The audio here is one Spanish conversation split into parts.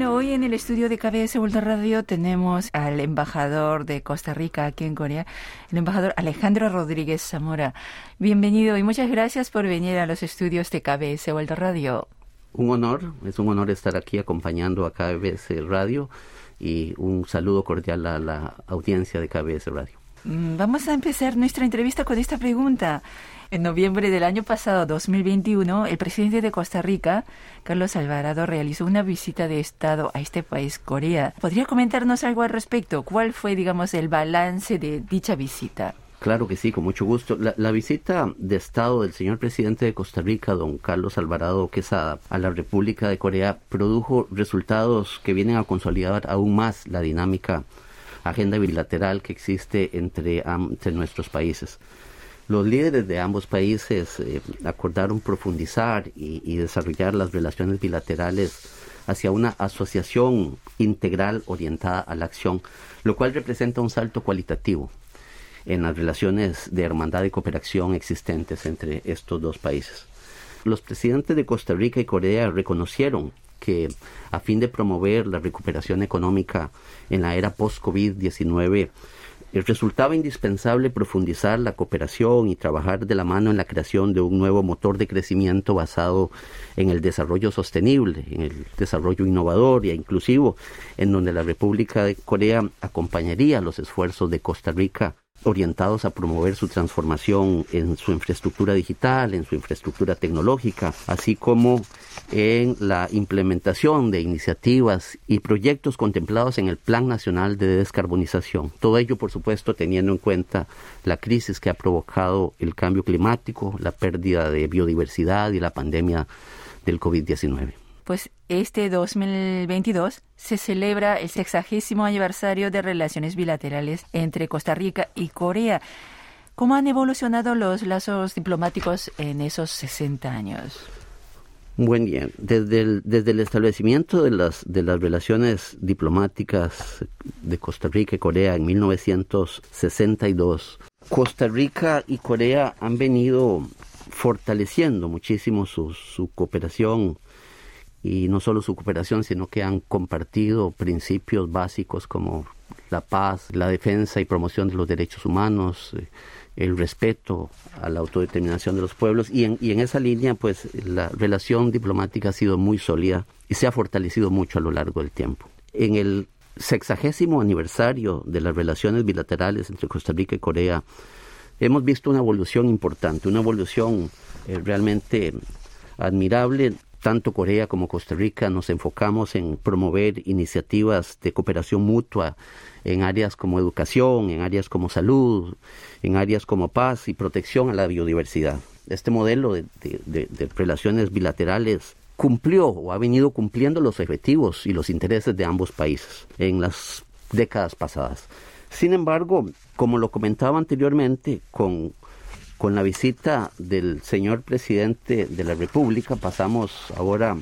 Bueno, hoy en el estudio de KBS World Radio tenemos al embajador de Costa Rica aquí en Corea, el embajador Alejandro Rodríguez Zamora. Bienvenido y muchas gracias por venir a los estudios de KBS World Radio. Un honor, es un honor estar aquí acompañando a KBS Radio y un saludo cordial a la audiencia de KBS Radio. Mm, vamos a empezar nuestra entrevista con esta pregunta. En noviembre del año pasado, 2021, el presidente de Costa Rica, Carlos Alvarado, realizó una visita de Estado a este país, Corea. ¿Podría comentarnos algo al respecto? ¿Cuál fue, digamos, el balance de dicha visita? Claro que sí, con mucho gusto. La, visita de Estado del señor presidente de Costa Rica, don Carlos Alvarado Quesada, a la República de Corea produjo resultados que vienen a consolidar aún más la dinámica agenda bilateral que existe entre nuestros países. Los líderes de ambos países eh, acordaron profundizar y, desarrollar las relaciones bilaterales hacia una asociación integral orientada a la acción, lo cual representa un salto cualitativo en las relaciones de hermandad y cooperación existentes entre estos dos países. Los presidentes de Costa Rica y Corea reconocieron que a fin de promover la recuperación económica en la era post-COVID-19, resultaba indispensable profundizar la cooperación y trabajar de la mano en la creación de un nuevo motor de crecimiento basado en el desarrollo sostenible, en el desarrollo innovador e inclusivo, en donde la República de Corea acompañaría los esfuerzos de Costa Rica orientados a promover su transformación en su infraestructura digital, en su infraestructura tecnológica, así como en la implementación de iniciativas y proyectos contemplados en el Plan Nacional de Descarbonización. Todo ello, por supuesto, teniendo en cuenta la crisis que ha provocado el cambio climático, la pérdida de biodiversidad y la pandemia del COVID-19 pues este 2022 se celebra el sexagésimo aniversario de relaciones bilaterales entre Costa Rica y Corea. ¿Cómo han evolucionado los lazos diplomáticos en esos 60 años? Buen día. Desde el, desde el establecimiento de las, de las relaciones diplomáticas de Costa Rica y Corea en 1962, Costa Rica y Corea han venido fortaleciendo muchísimo su, su cooperación y no solo su cooperación, sino que han compartido principios básicos como la paz, la defensa y promoción de los derechos humanos, eh, el respeto a la autodeterminación de los pueblos y en, y en esa línea pues la relación diplomática ha sido muy sólida y se ha fortalecido mucho a lo largo del tiempo. En el sexagésimo aniversario de las relaciones bilaterales entre Costa Rica y Corea hemos visto una evolución importante, una evolución eh, realmente admirable tanto Corea como Costa Rica nos enfocamos en promover iniciativas de cooperación mutua en áreas como educación, en áreas como salud, en áreas como paz y protección a la biodiversidad. Este modelo de, relaciones bilaterales cumplió o ha venido cumpliendo los objetivos y los intereses de ambos países en las décadas pasadas. Sin embargo, como lo comentaba anteriormente, con con la visita del señor presidente de la República pasamos ahora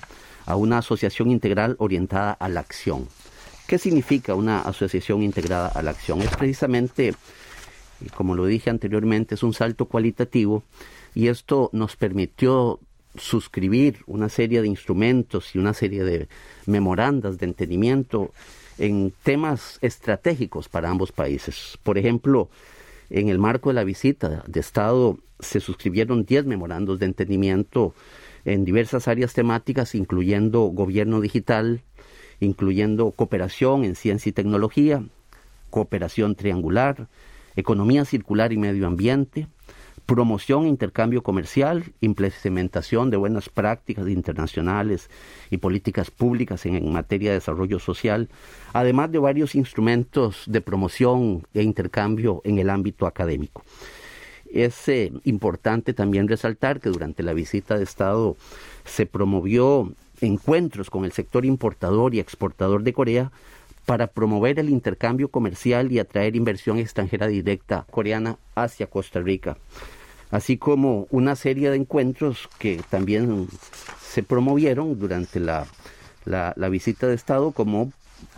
a una asociación integral orientada a la acción. ¿Qué significa una asociación integrada a la acción? Es precisamente, como lo dije anteriormente, es un salto cualitativo y esto nos permitió suscribir una serie de instrumentos y una serie de memorandas de entendimiento en temas estratégicos para ambos países. Por ejemplo, en el marco de la visita de Estado se suscribieron 10 memorandos de entendimiento en diversas áreas temáticas, incluyendo gobierno digital, incluyendo cooperación en ciencia y tecnología, cooperación triangular, economía circular y medio ambiente, promoción e intercambio comercial, implementación de buenas prácticas internacionales y políticas públicas en, materia de desarrollo social, además de varios instrumentos de promoción e intercambio en el ámbito académico. Es eh, importante también resaltar que durante la visita de Estado se promovió encuentros con el sector importador y exportador de Corea para promover el intercambio comercial y atraer inversión extranjera directa coreana hacia Costa Rica así como una serie de encuentros que también se promovieron durante la, la, visita de Estado, como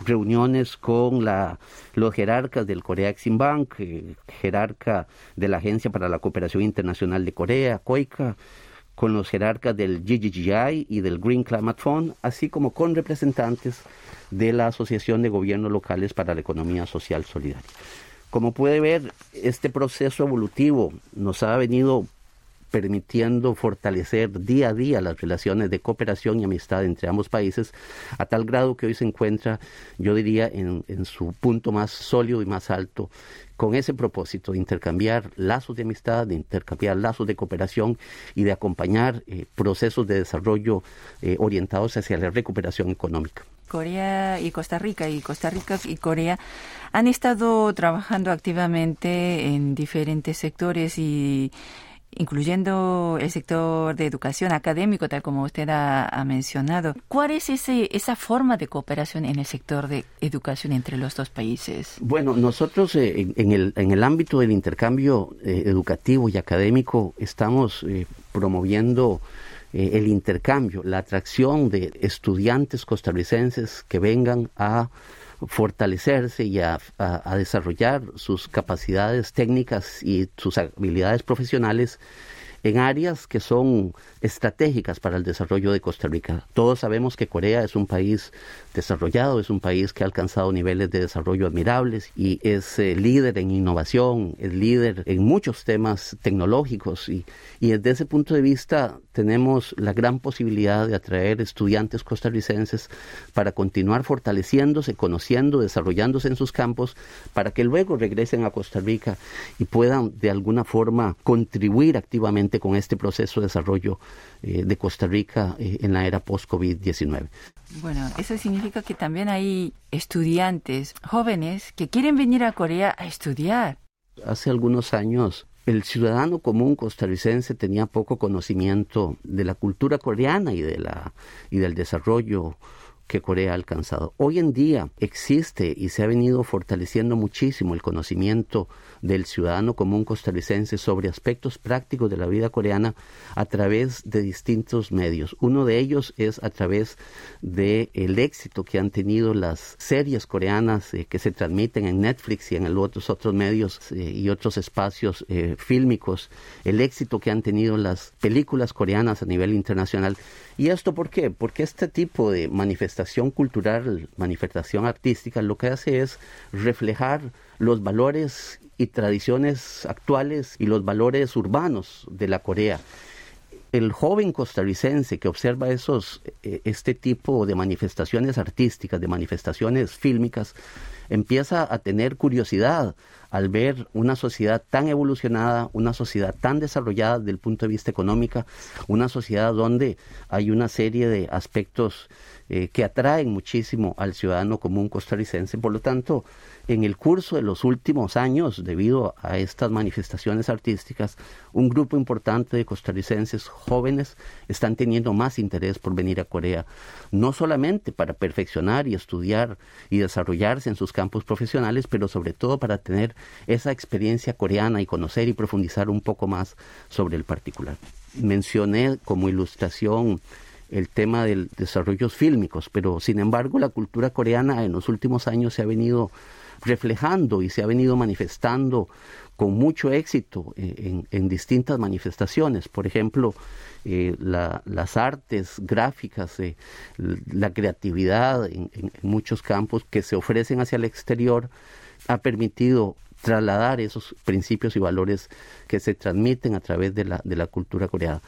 reuniones con la, los jerarcas del Corea Exim Bank, eh, jerarca de la Agencia para la Cooperación Internacional de Corea, COICA, con los jerarcas del GGGI y del Green Climate Fund, así como con representantes de la Asociación de Gobiernos Locales para la Economía Social Solidaria. Como puede ver, este proceso evolutivo nos ha venido permitiendo fortalecer día a día las relaciones de cooperación y amistad entre ambos países, a tal grado que hoy se encuentra, yo diría, en, su punto más sólido y más alto, con ese propósito de intercambiar lazos de amistad, de intercambiar lazos de cooperación y de acompañar eh, procesos de desarrollo eh, orientados hacia la recuperación económica. Corea y Costa Rica y Costa Rica y Corea han estado trabajando activamente en diferentes sectores y incluyendo el sector de educación académico, tal como usted ha, mencionado. ¿Cuál es ese, esa forma de cooperación en el sector de educación entre los dos países? Bueno, nosotros eh, en, el, en el ámbito del intercambio eh, educativo y académico estamos eh, promoviendo el intercambio, la atracción de estudiantes costarricenses que vengan a fortalecerse y a, desarrollar sus capacidades técnicas y sus habilidades profesionales en áreas que son estratégicas para el desarrollo de Costa Rica. Todos sabemos que Corea es un país desarrollado, es un país que ha alcanzado niveles de desarrollo admirables y es eh, líder en innovación, es líder en muchos temas tecnológicos y, y desde ese punto de vista tenemos la gran posibilidad de atraer estudiantes costarricenses para continuar fortaleciéndose, conociendo, desarrollándose en sus campos, para que luego regresen a Costa Rica y puedan de alguna forma contribuir activamente con este proceso de desarrollo eh, de Costa Rica eh, en la era post-COVID-19. Bueno, eso significa que también hay estudiantes jóvenes que quieren venir a Corea a estudiar. Hace algunos años el ciudadano común costarricense tenía poco conocimiento de la cultura coreana y de la y del desarrollo que Corea ha alcanzado. Hoy en día existe y se ha venido fortaleciendo muchísimo el conocimiento del ciudadano común costarricense sobre aspectos prácticos de la vida coreana a través de distintos medios. Uno de ellos es a través del el éxito que han tenido las series coreanas eh, que se transmiten en Netflix y en otros otros medios eh, y otros espacios eh, fílmicos, el éxito que han tenido las películas coreanas a nivel internacional. ¿Y esto por qué? Porque este tipo de cultural, manifestación artística, lo que hace es reflejar los valores y tradiciones actuales y los valores urbanos de la Corea. El joven costarricense que observa esos, eh, este tipo de manifestaciones artísticas, de manifestaciones fílmicas, empieza a tener curiosidad al ver una sociedad tan evolucionada, una sociedad tan desarrollada desde el punto de vista económico, una sociedad donde hay una serie de aspectos eh, que atraen muchísimo al ciudadano común costarricense. Por lo tanto, en el curso de los últimos años, debido a estas manifestaciones artísticas, un grupo importante de costarricenses jóvenes están teniendo más interés por venir a Corea, no solamente para perfeccionar y estudiar y desarrollarse en sus campos profesionales, pero sobre todo para tener esa experiencia coreana y conocer y profundizar un poco más sobre el particular. Mencioné como ilustración el tema de desarrollos fílmicos, pero sin embargo la cultura coreana en los últimos años se ha venido reflejando y se ha venido manifestando con mucho éxito eh, en, distintas manifestaciones. Por ejemplo, eh, las artes gráficas, eh, la creatividad en, muchos campos que se ofrecen hacia el exterior ha permitido trasladar esos principios y valores que se transmiten a través de la, de la cultura coreana.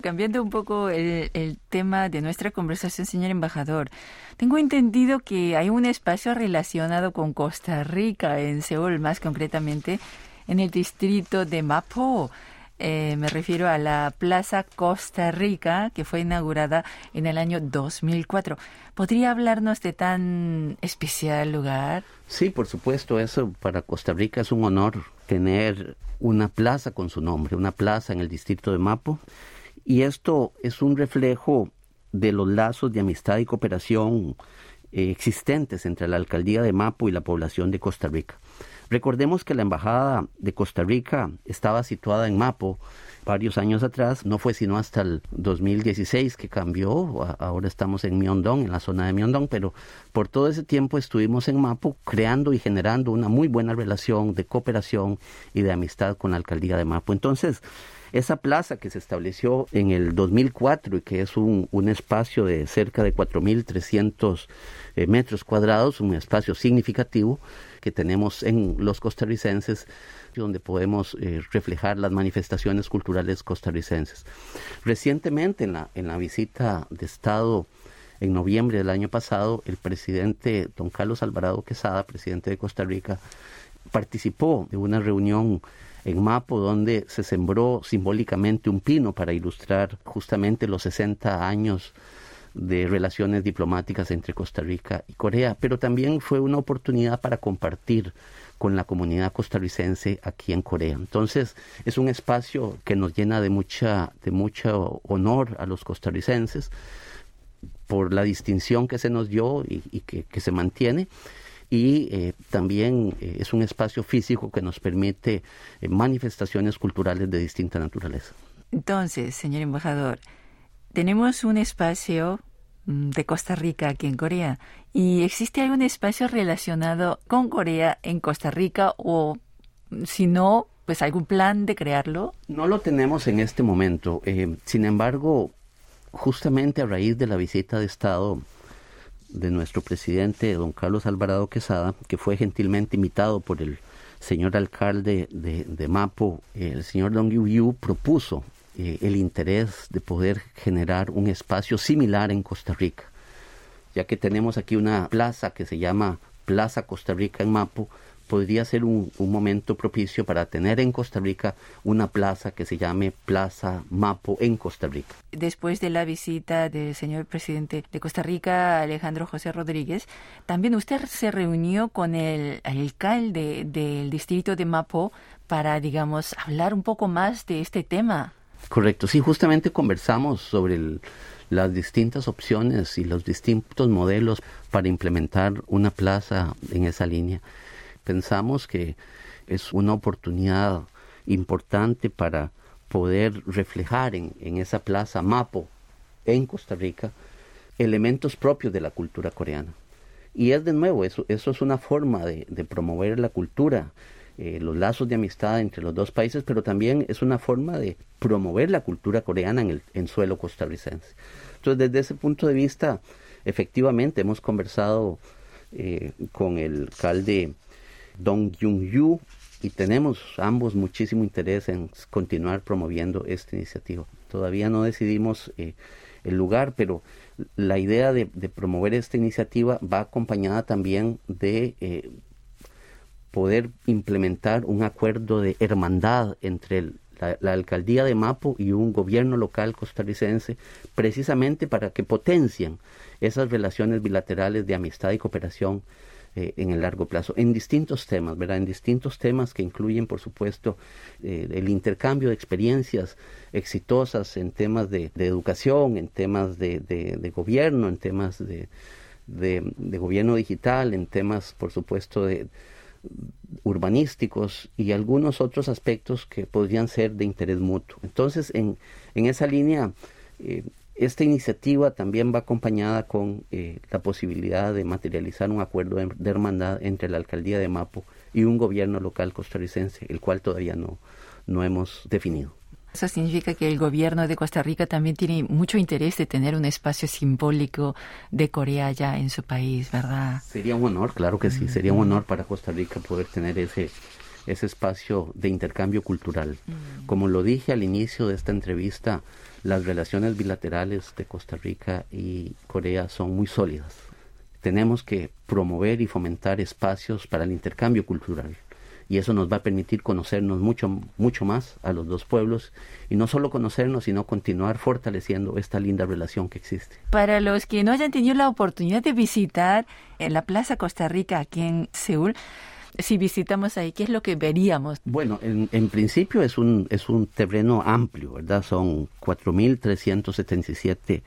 Cambiando un poco el, tema de nuestra conversación, señor embajador, tengo entendido que hay un espacio relacionado con Costa Rica, en Seúl más concretamente, en el distrito de Mapo. Eh, me refiero a la Plaza Costa Rica, que fue inaugurada en el año 2004. ¿Podría hablarnos de tan especial lugar? Sí, por supuesto, eso para Costa Rica es un honor tener una plaza con su nombre, una plaza en el distrito de Mapo. Y esto es un reflejo de los lazos de amistad y cooperación eh, existentes entre la alcaldía de Mapo y la población de Costa Rica. Recordemos que la embajada de Costa Rica estaba situada en Mapo varios años atrás, no fue sino hasta el 2016 que cambió, ahora estamos en Miondón, en la zona de Miondón, pero por todo ese tiempo estuvimos en Mapo creando y generando una muy buena relación de cooperación y de amistad con la alcaldía de Mapo. Entonces, Esa plaza que se estableció en el 2004 y que es un, un espacio de cerca de 4.300 eh, metros cuadrados, un espacio significativo que tenemos en los costarricenses, donde podemos eh, reflejar las manifestaciones culturales costarricenses. Recientemente, en la, en la visita de Estado en noviembre del año pasado, el presidente don Carlos Alvarado Quesada, presidente de Costa Rica, participó de una reunión en Mapo donde se sembró simbólicamente un pino para ilustrar justamente los 60 años de relaciones diplomáticas entre Costa Rica y Corea, pero también fue una oportunidad para compartir con la comunidad costarricense aquí en Corea. Entonces, es un espacio que nos llena de mucha de mucho honor a los costarricenses por la distinción que se nos dio y, que, se mantiene y eh, también eh, es un espacio físico que nos permite eh, manifestaciones culturales de distinta naturaleza. Entonces, señor embajador, tenemos un espacio mm, de Costa Rica aquí en Corea y existe algún espacio relacionado con Corea en Costa Rica o si no, pues algún plan de crearlo? No lo tenemos en este momento. sin embargo, justamente a raíz de la visita de Estado de nuestro presidente, don Carlos Alvarado Quesada, que fue gentilmente invitado por el señor alcalde de, Mapo, el señor Don Yu Yu propuso eh, el interés de poder generar un espacio similar en Costa Rica, ya que tenemos aquí una plaza que se llama Plaza Costa Rica en Mapo, podría ser un, momento propicio para tener en Costa Rica una plaza que se llame Plaza Mapo en Costa Rica. Después de la visita del señor presidente de Costa Rica, Alejandro José Rodríguez, también usted se reunió con el alcalde del distrito de Mapo para, digamos, hablar un poco más de este tema. Correcto, sí, justamente conversamos sobre las distintas opciones y los distintos modelos para implementar una plaza en esa línea pensamos que es una oportunidad importante para poder reflejar en, esa plaza Mapo en Costa Rica elementos propios de la cultura coreana. Y es de nuevo, eso, eso es una forma de, promover la cultura, eh, los lazos de amistad entre los dos países, pero también es una forma de promover la cultura coreana en el en suelo costarricense. Entonces, desde ese punto de vista, efectivamente hemos conversado eh, con el alcalde Dong Jung Yu y tenemos ambos muchísimo interés en continuar promoviendo esta iniciativa. Todavía no decidimos eh, el lugar, pero la idea de, promover esta iniciativa va acompañada también de eh, poder implementar un acuerdo de hermandad entre la, la, alcaldía de Mapo y un gobierno local costarricense, precisamente para que potencien esas relaciones bilaterales de amistad y cooperación eh, en el largo plazo, en distintos temas, ¿verdad? En distintos temas que incluyen, por supuesto, eh, el intercambio de experiencias exitosas en temas de, educación, en temas de, de, gobierno, en temas de, de, gobierno digital, en temas, por supuesto, de urbanísticos y algunos otros aspectos que podrían ser de interés mutuo. Entonces, en, en esa línea, eh, esta iniciativa también va acompañada con eh, la posibilidad de materializar un acuerdo de, hermandad entre la alcaldía de Mapo y un gobierno local costarricense, el cual todavía no, no hemos definido. Eso significa que el gobierno de Costa Rica también tiene mucho interés de tener un espacio simbólico de Corea ya en su país, ¿verdad? Sería un honor, claro que sí, sería un honor para Costa Rica poder tener ese, ese espacio de intercambio cultural. Mm. Como lo dije al inicio de esta entrevista, las relaciones bilaterales de Costa Rica y Corea son muy sólidas. Tenemos que promover y fomentar espacios para el intercambio cultural y eso nos va a permitir conocernos mucho mucho más a los dos pueblos y no solo conocernos sino continuar fortaleciendo esta linda relación que existe. Para los que no hayan tenido la oportunidad de visitar en la Plaza Costa Rica aquí en Seúl, si visitamos ahí, ¿qué es lo que veríamos? Bueno, en, en principio es un, es un terreno amplio, ¿verdad? Son 4.377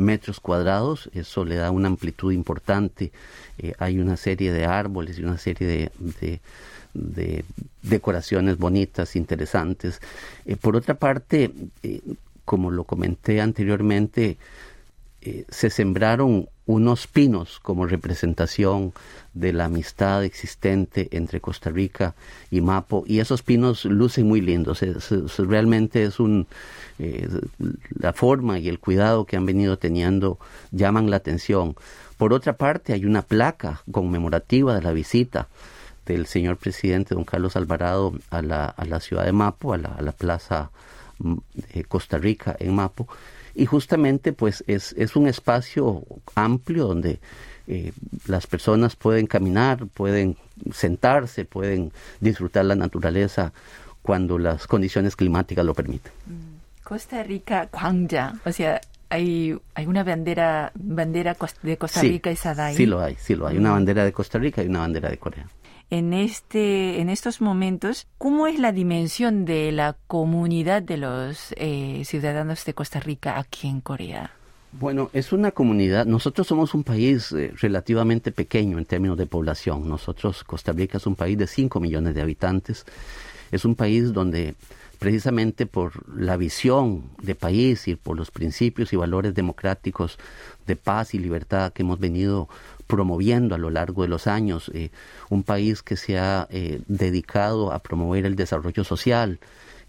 metros cuadrados, eso le da una amplitud importante. Eh, hay una serie de árboles y una serie de, de, decoraciones bonitas, interesantes. Eh, por otra parte, eh, como lo comenté anteriormente, se sembraron unos pinos como representación de la amistad existente entre Costa Rica y Mapo y esos pinos lucen muy lindos. realmente es un eh, la forma y el cuidado que han venido teniendo llaman la atención. Por otra parte, hay una placa conmemorativa de la visita del señor presidente don Carlos Alvarado a la, a la ciudad de Mapo, a la, plaza mm, Costa Rica en Mapo, y justamente pues es, es un espacio amplio donde eh, las personas pueden caminar, pueden sentarse, pueden disfrutar la naturaleza cuando las condiciones climáticas lo permiten. Mm. Costa Rica, Kwangja, o sea, hay, hay una bandera, bandera de Costa Rica y Sadai. Sí lo hay, sí lo hay, una mm. bandera de Costa Rica y una bandera de Corea. En, este, en estos momentos, ¿cómo es la dimensión de la comunidad de los eh, ciudadanos de Costa Rica aquí en Corea? Bueno, es una comunidad, nosotros somos un país eh, relativamente pequeño en términos de población. Nosotros, Costa Rica es un país de 5 millones de habitantes. Es un país donde precisamente por la visión de país y por los principios y valores democráticos de paz y libertad que hemos venido promoviendo a lo largo de los años, eh, un país que se ha eh, dedicado a promover el desarrollo social,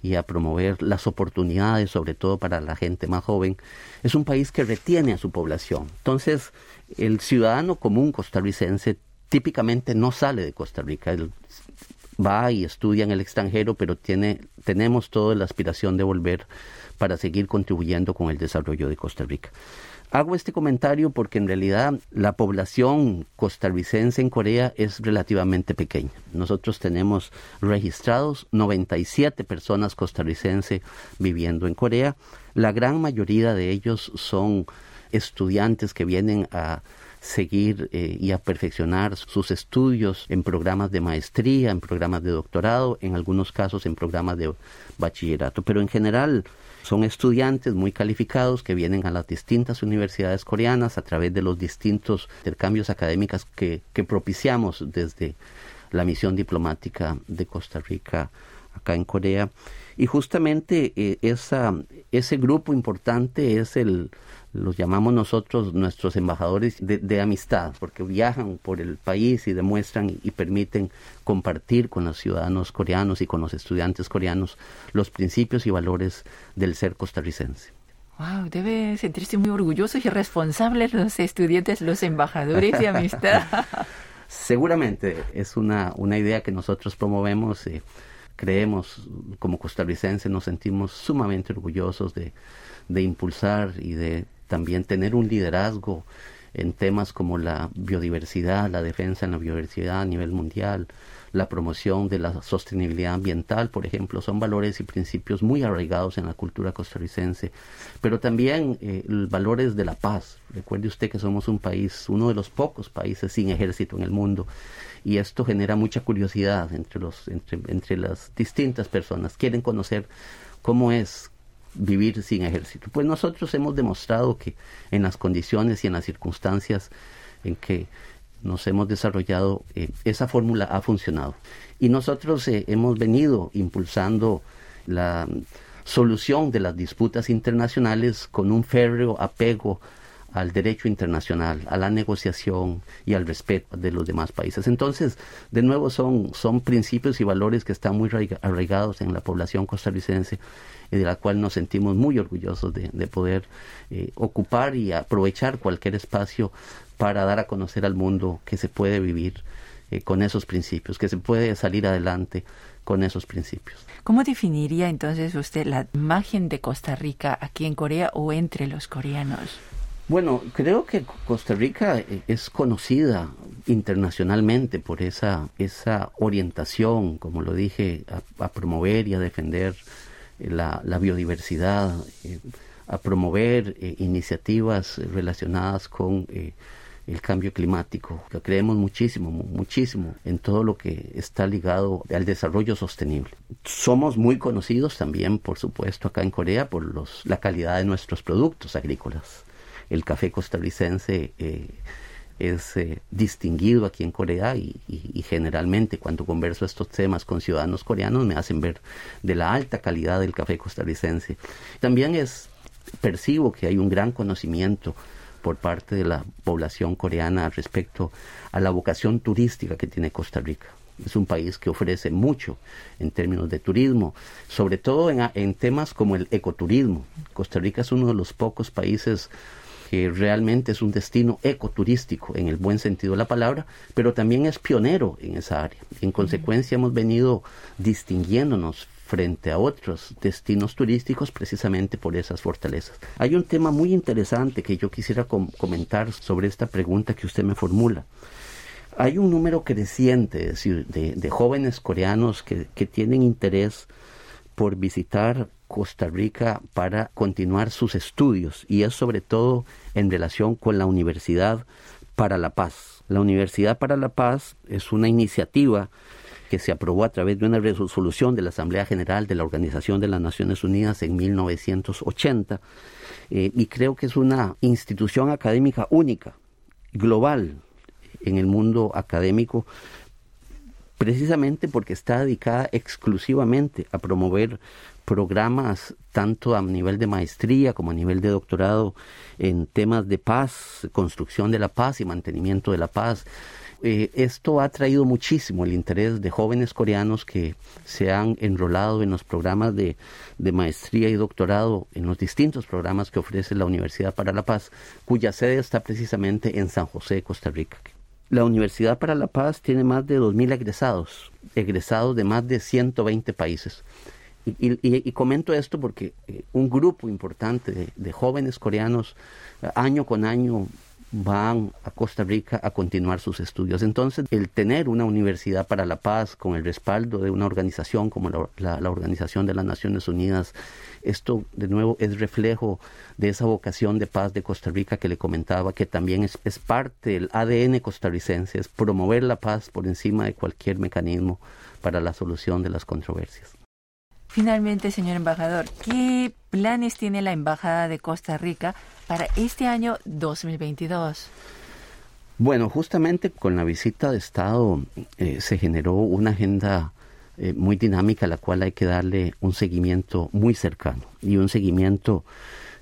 y a promover las oportunidades, sobre todo para la gente más joven, es un país que retiene a su población. Entonces, el ciudadano común costarricense típicamente no sale de Costa Rica, él va y estudia en el extranjero, pero tiene, tenemos toda la aspiración de volver para seguir contribuyendo con el desarrollo de Costa Rica. Hago este comentario porque en realidad la población costarricense en Corea es relativamente pequeña. Nosotros tenemos registrados 97 personas costarricenses viviendo en Corea. La gran mayoría de ellos son estudiantes que vienen a seguir eh, y a perfeccionar sus estudios en programas de maestría, en programas de doctorado, en algunos casos en programas de bachillerato. Pero en general son estudiantes muy calificados que vienen a las distintas universidades coreanas a través de los distintos intercambios académicos que, propiciamos desde la misión diplomática de Costa Rica acá en Corea. Y justamente eh, esa, ese grupo importante es el, los llamamos nosotros nuestros embajadores de, amistad, porque viajan por el país y demuestran y, permiten compartir con los ciudadanos coreanos y con los estudiantes coreanos los principios y valores del ser costarricense. Wow, debe sentirse muy orgullosos y responsables los estudiantes, los embajadores de amistad. Seguramente es una, una idea que nosotros promovemos. Eh, creemos como costarricenses, nos sentimos sumamente orgullosos de, de impulsar y de también tener un liderazgo en temas como la biodiversidad, la defensa en la biodiversidad a nivel mundial, la promoción de la sostenibilidad ambiental, por ejemplo, son valores y principios muy arraigados en la cultura costarricense, pero también eh, valores de la paz. Recuerde usted que somos un país, uno de los pocos países sin ejército en el mundo, y esto genera mucha curiosidad entre, los, entre, entre las distintas personas. Quieren conocer cómo es vivir sin ejército. Pues nosotros hemos demostrado que en las condiciones y en las circunstancias en que nos hemos desarrollado, eh, esa fórmula ha funcionado. Y nosotros eh, hemos venido impulsando la solución de las disputas internacionales con un férreo apego al derecho internacional, a la negociación y al respeto de los demás países. Entonces, de nuevo, son, son principios y valores que están muy arraigados en la población costarricense y de la cual nos sentimos muy orgullosos de, poder eh, ocupar y aprovechar cualquier espacio para dar a conocer al mundo que se puede vivir eh, con esos principios, que se puede salir adelante con esos principios. ¿Cómo definiría entonces usted la imagen de Costa Rica aquí en Corea o entre los coreanos? Bueno, creo que Costa Rica eh, es conocida internacionalmente por esa, esa orientación, como lo dije, a, promover y a defender eh, la, biodiversidad, eh, a promover iniciativas relacionadas con el cambio climático. Creemos muchísimo, muchísimo en todo lo que está ligado al desarrollo sostenible. Somos muy conocidos también, por supuesto, acá en Corea por los, la calidad de nuestros productos agrícolas el café costarricense eh, es eh, distinguido aquí en Corea y, generalmente cuando converso estos temas con ciudadanos coreanos me hacen ver de la alta calidad del café costarricense. También es percibo que hay un gran conocimiento por parte de la población coreana respecto a la vocación turística que tiene Costa Rica. Es un país que ofrece mucho en términos de turismo, sobre todo en, en temas como el ecoturismo. Costa Rica es uno de los pocos países que realmente es un destino ecoturístico en el buen sentido de la palabra, pero también es pionero en esa área. En consecuencia hemos venido distinguiéndonos frente a otros destinos turísticos precisamente por esas fortalezas. Hay un tema muy interesante que yo quisiera comentar sobre esta pregunta que usted me formula. Hay un número creciente de, de jóvenes coreanos que, que tienen interés por visitar Costa Rica para continuar sus estudios y es sobre todo en relación con la Universidad para la Paz. La Universidad para la Paz es una iniciativa que se aprobó a través de una resolución de la Asamblea General de la Organización de las Naciones Unidas en 1980 eh, y creo que es una institución académica única, global en el mundo académico precisamente porque está dedicada exclusivamente a promover programas tanto a nivel de maestría como a nivel de doctorado en temas de paz, construcción de la paz y mantenimiento de la paz. Eh, esto ha traído muchísimo el interés de jóvenes coreanos que se han enrolado en los programas de, de maestría y doctorado, en los distintos programas que ofrece la Universidad para la Paz, cuya sede está precisamente en San José, Costa Rica. La Universidad para la Paz tiene más de 2.000 egresados, egresados de más de 120 países. Y, comento esto porque eh, un grupo importante de, jóvenes coreanos eh, año con año van a Costa Rica a continuar sus estudios. Entonces, el tener una universidad para la paz con el respaldo de una organización como la, Organización de las Naciones Unidas, esto de nuevo es reflejo de esa vocación de paz de Costa Rica que le comentaba, que también es, es parte del ADN costarricense, es promover la paz por encima de cualquier mecanismo para la solución de las controversias. Finalmente, señor embajador, ¿qué planes tiene la Embajada de Costa Rica para este año 2022? Bueno, justamente con la visita de Estado eh, se generó una agenda eh, muy dinámica a la cual hay que darle un seguimiento muy cercano y un seguimiento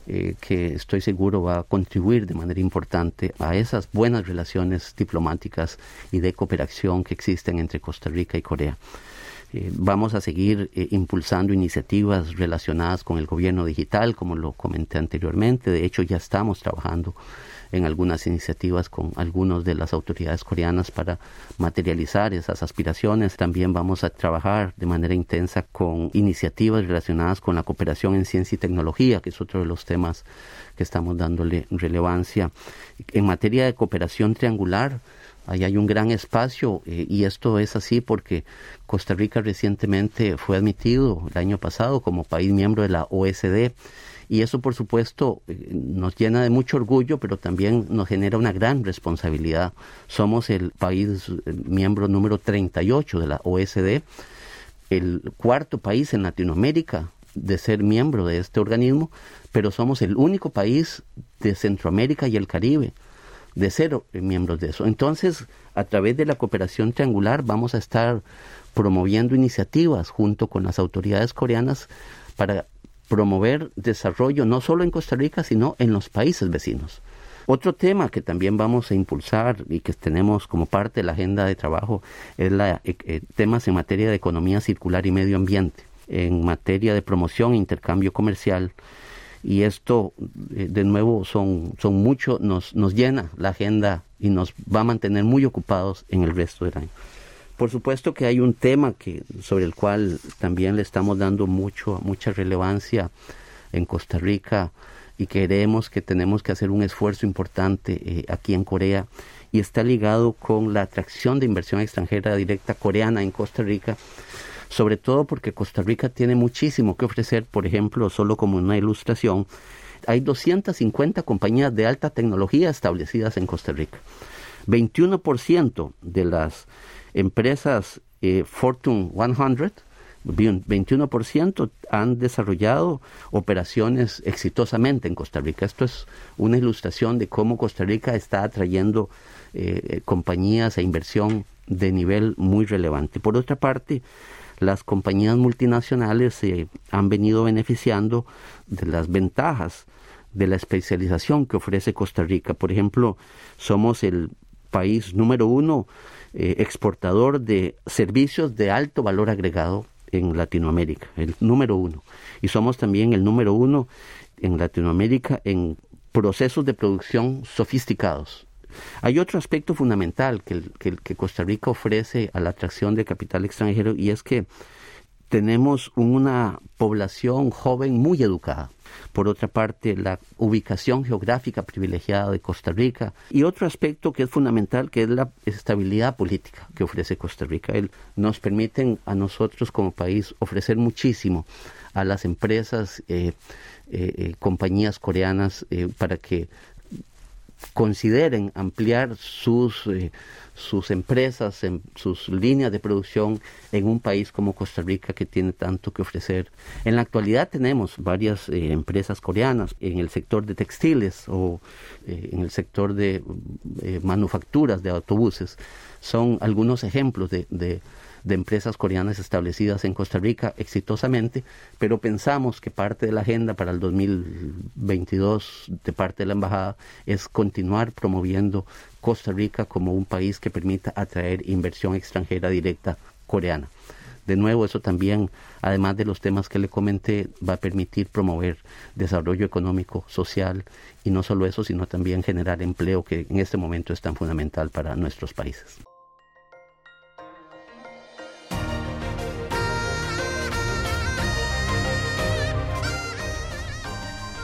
eh, que estoy seguro va a contribuir de manera importante a esas buenas relaciones diplomáticas y de cooperación que existen entre Costa Rica y Corea. Eh, vamos a seguir eh, impulsando iniciativas relacionadas con el gobierno digital, como lo comenté anteriormente. De hecho, ya estamos trabajando en algunas iniciativas con algunas de las autoridades coreanas para materializar esas aspiraciones. También vamos a trabajar de manera intensa con iniciativas relacionadas con la cooperación en ciencia y tecnología, que es otro de los temas que estamos dándole relevancia. En materia de cooperación triangular, Ahí hay un gran espacio eh, y esto es así porque Costa Rica recientemente fue admitido el año pasado como país miembro de la OSD y eso por supuesto eh, nos llena de mucho orgullo, pero también nos genera una gran responsabilidad. Somos el país eh, miembro número 38 de la OSD, el cuarto país en Latinoamérica de ser miembro de este organismo, pero somos el único país de Centroamérica y el Caribe de ser miembros de eso. Entonces, a través de la cooperación triangular vamos a estar promoviendo iniciativas junto con las autoridades coreanas para promover desarrollo no solo en Costa Rica, sino en los países vecinos. Otro tema que también vamos a impulsar y que tenemos como parte de la agenda de trabajo es la, eh, eh, temas en materia de economía circular y medio ambiente, en materia de promoción e intercambio comercial, y esto eh, de nuevo son, son mucho, nos, nos llena la agenda y nos va a mantener muy ocupados en el resto del año. Por supuesto que hay un tema que, sobre el cual también le estamos dando mucho, mucha relevancia en Costa Rica y creemos que tenemos que hacer un esfuerzo importante eh, aquí en Corea y está ligado con la atracción de inversión extranjera directa coreana en Costa Rica sobre todo porque Costa Rica tiene muchísimo que ofrecer, por ejemplo, solo como una ilustración, hay 250 compañías de alta tecnología establecidas en Costa Rica. 21% de las empresas eh, Fortune 100 21% han desarrollado operaciones exitosamente en Costa Rica. Esto es una ilustración de cómo Costa Rica está atrayendo eh, compañías e inversión de nivel muy relevante. Por otra parte, las compañías multinacionales se han venido beneficiando de las ventajas de la especialización que ofrece Costa Rica. Por ejemplo, somos el país número uno eh, exportador de servicios de alto valor agregado en Latinoamérica, el número uno. Y somos también el número uno en Latinoamérica en procesos de producción sofisticados. Hay otro aspecto fundamental que, Costa Rica ofrece a la atracción de capital extranjero y es que tenemos una población joven muy educada. Por otra parte, la ubicación geográfica privilegiada de Costa Rica. Y otro aspecto que es fundamental, que es la estabilidad política que ofrece Costa Rica. Nos permiten a nosotros como país ofrecer muchísimo a las empresas, eh, eh, eh compañías coreanas, eh, para que consideren ampliar sus, eh, sus empresas, en, sus líneas de producción en un país como Costa Rica que tiene tanto que ofrecer. En la actualidad tenemos varias eh, empresas coreanas en el sector de textiles o eh, en el sector de manufacturas de autobuses. Son algunos ejemplos de de empresas coreanas establecidas en Costa Rica exitosamente, pero pensamos que parte de la agenda para el 2022 de parte de la Embajada es continuar promoviendo Costa Rica como un país que permita atraer inversión extranjera directa coreana. De nuevo, eso también, además de los temas que le comenté, va a permitir promover desarrollo económico, social y no solo eso, sino también generar empleo que en este momento es tan fundamental para nuestros países.